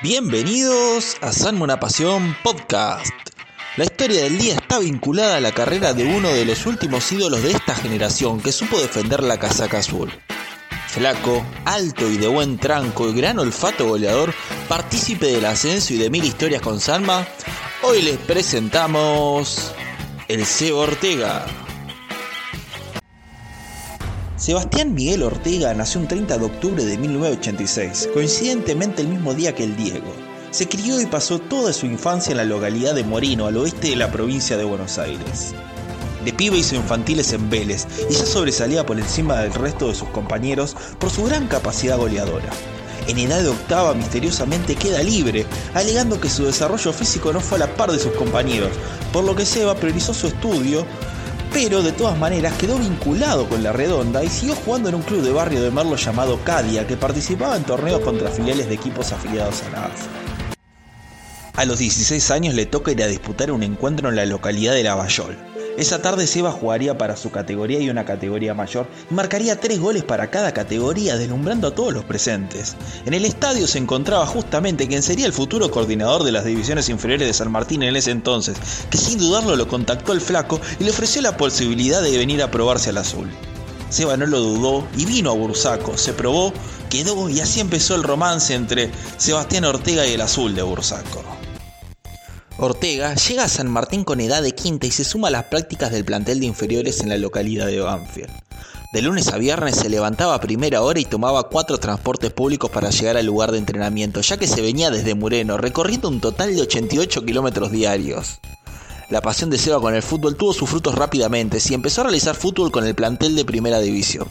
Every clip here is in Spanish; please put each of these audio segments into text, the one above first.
Bienvenidos a Sanma una Pasión Podcast. La historia del día está vinculada a la carrera de uno de los últimos ídolos de esta generación que supo defender la casaca azul. Flaco, alto y de buen tranco y gran olfato goleador, partícipe del ascenso y de mil historias con Sanma, hoy les presentamos el Sebo Ortega. Sebastián Miguel Ortega nació un 30 de octubre de 1986, coincidentemente el mismo día que el Diego. Se crió y pasó toda su infancia en la localidad de Moreno, al oeste de la provincia de Buenos Aires. De pibe hizo infantiles en Vélez y ya sobresalía por encima del resto de sus compañeros por su gran capacidad goleadora. En edad de octava misteriosamente queda libre, alegando que su desarrollo físico no fue a la par de sus compañeros, por lo que Seba priorizó su estudio pero de todas maneras quedó vinculado con la redonda y siguió jugando en un club de barrio de Merlo llamado Cadia, que participaba en torneos contra filiales de equipos afiliados a la AFA. A los 16 años le toca ir a disputar un encuentro en la localidad de Lavallol. Esa tarde Seba jugaría para su categoría y una categoría mayor y marcaría tres goles para cada categoría, deslumbrando a todos los presentes. En el estadio se encontraba justamente quien sería el futuro coordinador de las divisiones inferiores de San Martín en ese entonces, que sin dudarlo lo contactó al flaco y le ofreció la posibilidad de venir a probarse al azul. Seba no lo dudó y vino a Bursaco, se probó, quedó y así empezó el romance entre Sebastián Ortega y el azul de Bursaco. Ortega llega a San Martín con edad de quinta y se suma a las prácticas del plantel de inferiores en la localidad de Banfield. De lunes a viernes se levantaba a primera hora y tomaba cuatro transportes públicos para llegar al lugar de entrenamiento, ya que se venía desde Mureno, recorriendo un total de 88 kilómetros diarios. La pasión de Seba con el fútbol tuvo sus frutos rápidamente y empezó a realizar fútbol con el plantel de primera división.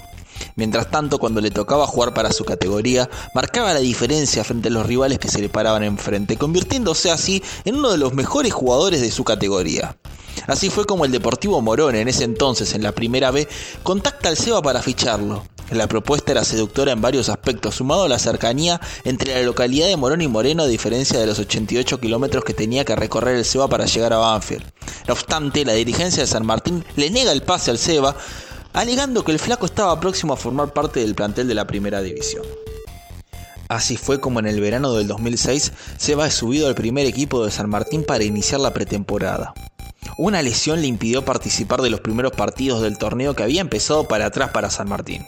Mientras tanto, cuando le tocaba jugar para su categoría, marcaba la diferencia frente a los rivales que se le paraban enfrente, convirtiéndose así en uno de los mejores jugadores de su categoría. Así fue como el Deportivo Morón, en ese entonces en la primera B, contacta al Seba para ficharlo. La propuesta era seductora en varios aspectos, sumado a la cercanía entre la localidad de Morón y Moreno, a diferencia de los 88 kilómetros que tenía que recorrer el Seba para llegar a Banfield. No obstante, la dirigencia de San Martín le niega el pase al Seba, alegando que el flaco estaba próximo a formar parte del plantel de la primera división. Así fue como en el verano del 2006 se va subido al primer equipo de San Martín para iniciar la pretemporada. Una lesión le impidió participar de los primeros partidos del torneo que había empezado para atrás para San Martín.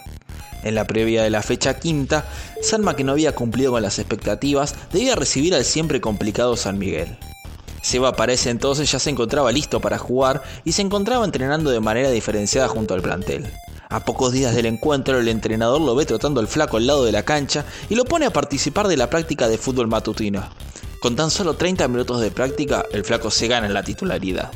En la previa de la fecha quinta, Sanma que no había cumplido con las expectativas debía recibir al siempre complicado San Miguel. Seba para entonces ya se encontraba listo para jugar y se encontraba entrenando de manera diferenciada junto al plantel. A pocos días del encuentro, el entrenador lo ve trotando al flaco al lado de la cancha y lo pone a participar de la práctica de fútbol matutino. Con tan solo 30 minutos de práctica, el flaco se gana en la titularidad.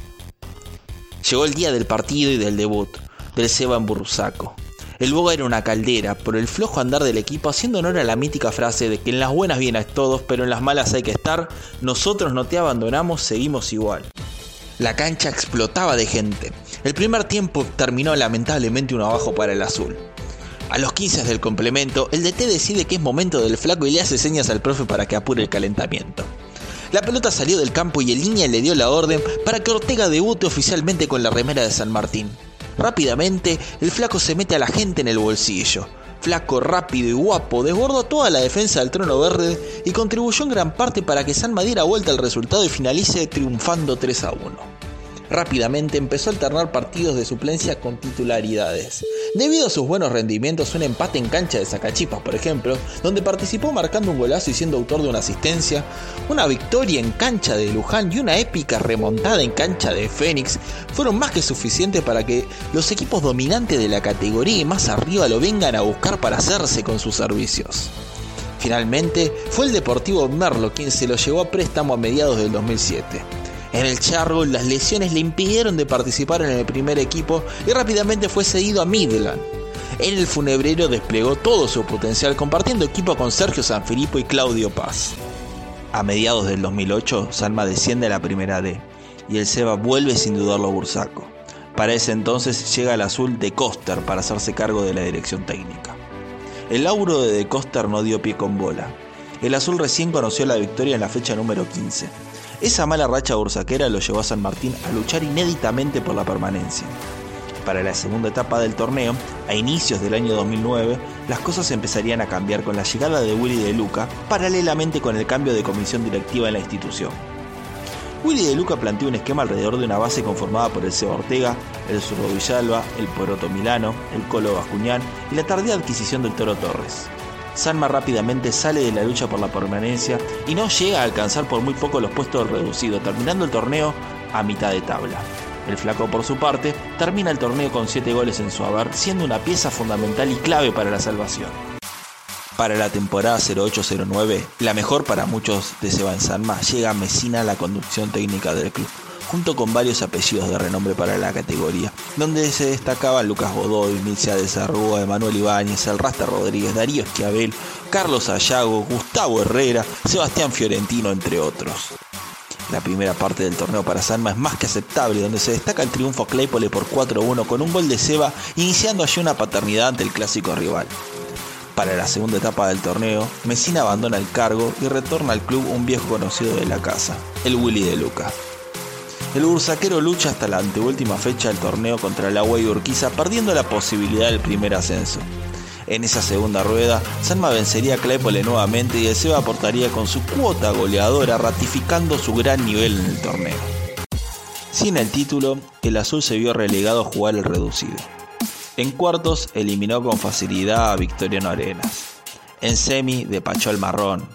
Llegó el día del partido y del debut, del Seba en Burrusaco. El Boga era una caldera por el flojo andar del equipo, haciendo honor a la mítica frase de que en las buenas vienes todos, pero en las malas hay que estar. Nosotros no te abandonamos, seguimos igual. La cancha explotaba de gente. El primer tiempo terminó lamentablemente uno abajo para el azul. A los 15 del complemento, el DT decide que es momento del flaco y le hace señas al profe para que apure el calentamiento. La pelota salió del campo y el línea le dio la orden para que Ortega debute oficialmente con la remera de San Martín. Rápidamente, el flaco se mete a la gente en el bolsillo. Flaco, rápido y guapo, desbordó toda la defensa del trono verde y contribuyó en gran parte para que San diera vuelta al resultado y finalice triunfando 3 a 1 rápidamente empezó a alternar partidos de suplencia con titularidades. Debido a sus buenos rendimientos, un empate en cancha de Sacachipas, por ejemplo, donde participó marcando un golazo y siendo autor de una asistencia, una victoria en cancha de Luján y una épica remontada en cancha de Fénix, fueron más que suficientes para que los equipos dominantes de la categoría y más arriba lo vengan a buscar para hacerse con sus servicios. Finalmente, fue el Deportivo Merlo quien se lo llevó a préstamo a mediados del 2007. En el Chargo las lesiones le impidieron de participar en el primer equipo y rápidamente fue cedido a Midland. En el funebrero desplegó todo su potencial compartiendo equipo con Sergio Sanfilippo y Claudio Paz. A mediados del 2008, Salma desciende a la primera D y el Seba vuelve sin dudarlo a Bursaco. Para ese entonces llega el azul de Coster para hacerse cargo de la dirección técnica. El lauro de De Coster no dio pie con bola. El azul recién conoció la victoria en la fecha número 15 esa mala racha bursaquera lo llevó a San Martín a luchar inéditamente por la permanencia. Para la segunda etapa del torneo, a inicios del año 2009, las cosas empezarían a cambiar con la llegada de Willy de Luca, paralelamente con el cambio de comisión directiva en la institución. Willy de Luca planteó un esquema alrededor de una base conformada por el Seba Ortega, el Zurdo Villalba, el Poroto Milano, el Colo Bascuñán y la tardía adquisición del Toro Torres. Sanma rápidamente sale de la lucha por la permanencia y no llega a alcanzar por muy poco los puestos reducidos, terminando el torneo a mitad de tabla. El flaco por su parte termina el torneo con 7 goles en su haber, siendo una pieza fundamental y clave para la salvación. Para la temporada 08-09, la mejor para muchos de Seban Sanma, llega a Mesina a la conducción técnica del club, junto con varios apellidos de renombre para la categoría, donde se destacaban Lucas Godoy, Mircea de Sarrúa, Emanuel Ibáñez, El Rasta Rodríguez, Darío Esquiabel, Carlos Ayago, Gustavo Herrera, Sebastián Fiorentino, entre otros. La primera parte del torneo para Sanma es más que aceptable, donde se destaca el triunfo Claypole por 4-1 con un gol de Seba, iniciando allí una paternidad ante el clásico rival. Para la segunda etapa del torneo, Messina abandona el cargo y retorna al club un viejo conocido de la casa, el Willy de Luca. El bursaquero lucha hasta la anteúltima fecha del torneo contra el Agua y Urquiza, perdiendo la posibilidad del primer ascenso. En esa segunda rueda, Sanma vencería a Claypole nuevamente y el Seba aportaría con su cuota goleadora, ratificando su gran nivel en el torneo. Sin el título, el azul se vio relegado a jugar el reducido. En cuartos eliminó con facilidad a Victoriano Arenas. En semi despachó al marrón.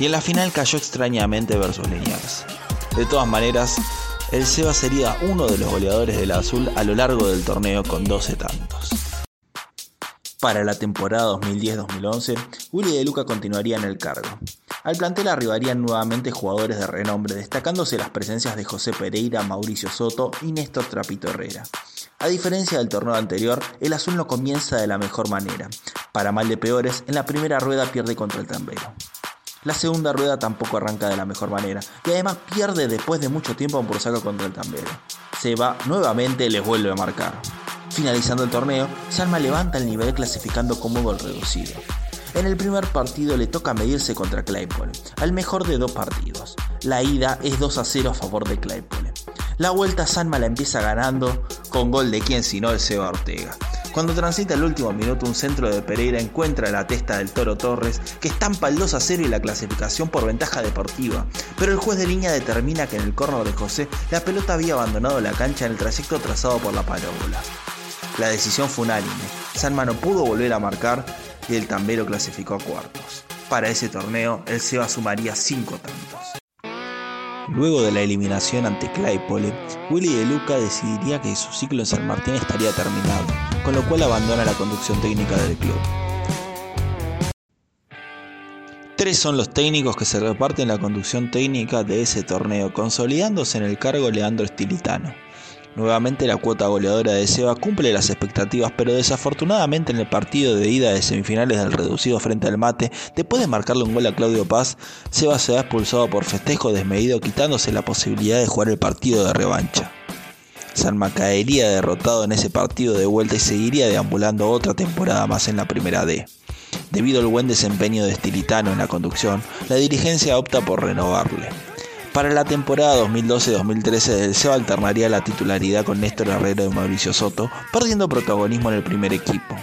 Y en la final cayó extrañamente versus Liniers. De todas maneras, el Seba sería uno de los goleadores del azul a lo largo del torneo con 12 tantos. Para la temporada 2010-2011, Willy de Luca continuaría en el cargo. Al plantel arribarían nuevamente jugadores de renombre, destacándose las presencias de José Pereira, Mauricio Soto y Néstor Trapito Herrera. A diferencia del torneo anterior, el azul no comienza de la mejor manera. Para mal de peores, en la primera rueda pierde contra el Tambero. La segunda rueda tampoco arranca de la mejor manera y además pierde después de mucho tiempo por saco contra el Tambero. Se va nuevamente les vuelve a marcar. Finalizando el torneo, Salma levanta el nivel clasificando como gol reducido. En el primer partido le toca medirse contra Claypole, al mejor de dos partidos. La ida es 2 a 0 a favor de Claypole. La vuelta Sanma la empieza ganando con gol de quien sino el Seba Ortega. Cuando transita el último minuto, un centro de Pereira encuentra la testa del Toro Torres, que estampa el 2 a 0 y la clasificación por ventaja deportiva. Pero el juez de línea determina que en el córner de José, la pelota había abandonado la cancha en el trayecto trazado por la parábola. La decisión fue unánime. Sanma no pudo volver a marcar y el tambero clasificó a cuartos. Para ese torneo, el Seba sumaría 5 tantos. Luego de la eliminación ante Claypole, Willy de Luca decidiría que su ciclo en San Martín estaría terminado, con lo cual abandona la conducción técnica del club. Tres son los técnicos que se reparten la conducción técnica de ese torneo, consolidándose en el cargo Leandro Estilitano. Nuevamente la cuota goleadora de Seba cumple las expectativas, pero desafortunadamente en el partido de ida de semifinales del reducido frente al mate, después de marcarle un gol a Claudio Paz, Seba se ha expulsado por festejo desmedido quitándose la posibilidad de jugar el partido de revancha. Sanma caería derrotado en ese partido de vuelta y seguiría deambulando otra temporada más en la primera D. Debido al buen desempeño de Stilitano en la conducción, la dirigencia opta por renovarle. Para la temporada 2012-2013 el Seba alternaría la titularidad con Néstor Herrero y Mauricio Soto, perdiendo protagonismo en el primer equipo.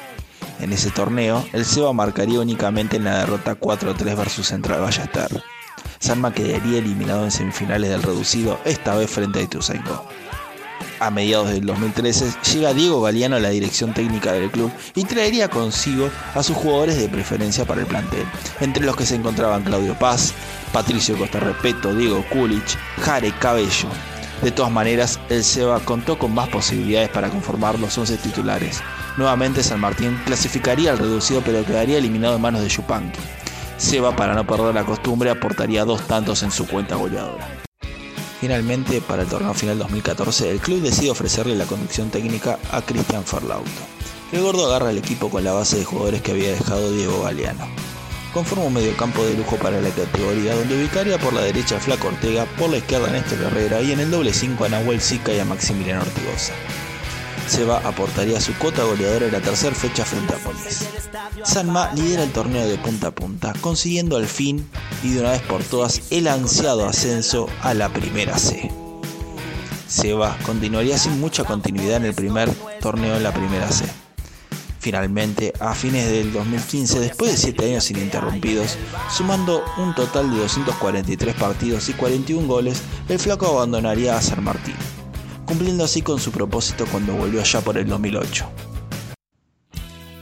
En ese torneo, el Seba marcaría únicamente en la derrota 4-3 versus Central Ballester. Sanma quedaría eliminado en semifinales del reducido, esta vez frente a Ituzaingó. A mediados del 2013 llega Diego Galeano a la dirección técnica del club y traería consigo a sus jugadores de preferencia para el plantel, entre los que se encontraban Claudio Paz, Patricio Costa Repeto, Diego Kulich, Jare Cabello. De todas maneras, el Seba contó con más posibilidades para conformar los 11 titulares. Nuevamente San Martín clasificaría al reducido pero quedaría eliminado en manos de Yupanqui. Seba, para no perder la costumbre, aportaría dos tantos en su cuenta goleadora. Finalmente, para el torneo final 2014, el club decide ofrecerle la conducción técnica a Cristian Ferlauto. El gordo agarra el equipo con la base de jugadores que había dejado Diego Galeano. Conforma un mediocampo de lujo para la categoría, donde ubicaría por la derecha a Flaco Ortega, por la izquierda a Néstor Herrera y en el doble 5 a Nahuel Sica y a Maximiliano Ortigosa. Seba aportaría su cota goleadora en la tercera fecha frente a Polis. Sanma lidera el torneo de punta a punta, consiguiendo al fin y de una vez por todas el ansiado ascenso a la primera C. Seba continuaría sin mucha continuidad en el primer torneo en la primera C. Finalmente, a fines del 2015, después de 7 años ininterrumpidos, sumando un total de 243 partidos y 41 goles, el flaco abandonaría a San Martín, cumpliendo así con su propósito cuando volvió allá por el 2008.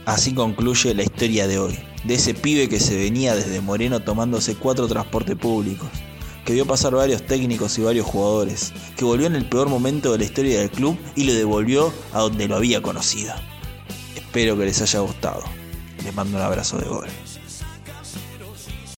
Así concluye la historia de hoy, de ese pibe que se venía desde Moreno tomándose cuatro transportes públicos, que vio pasar varios técnicos y varios jugadores, que volvió en el peor momento de la historia del club y lo devolvió a donde lo había conocido. Espero que les haya gustado. Les mando un abrazo de gol.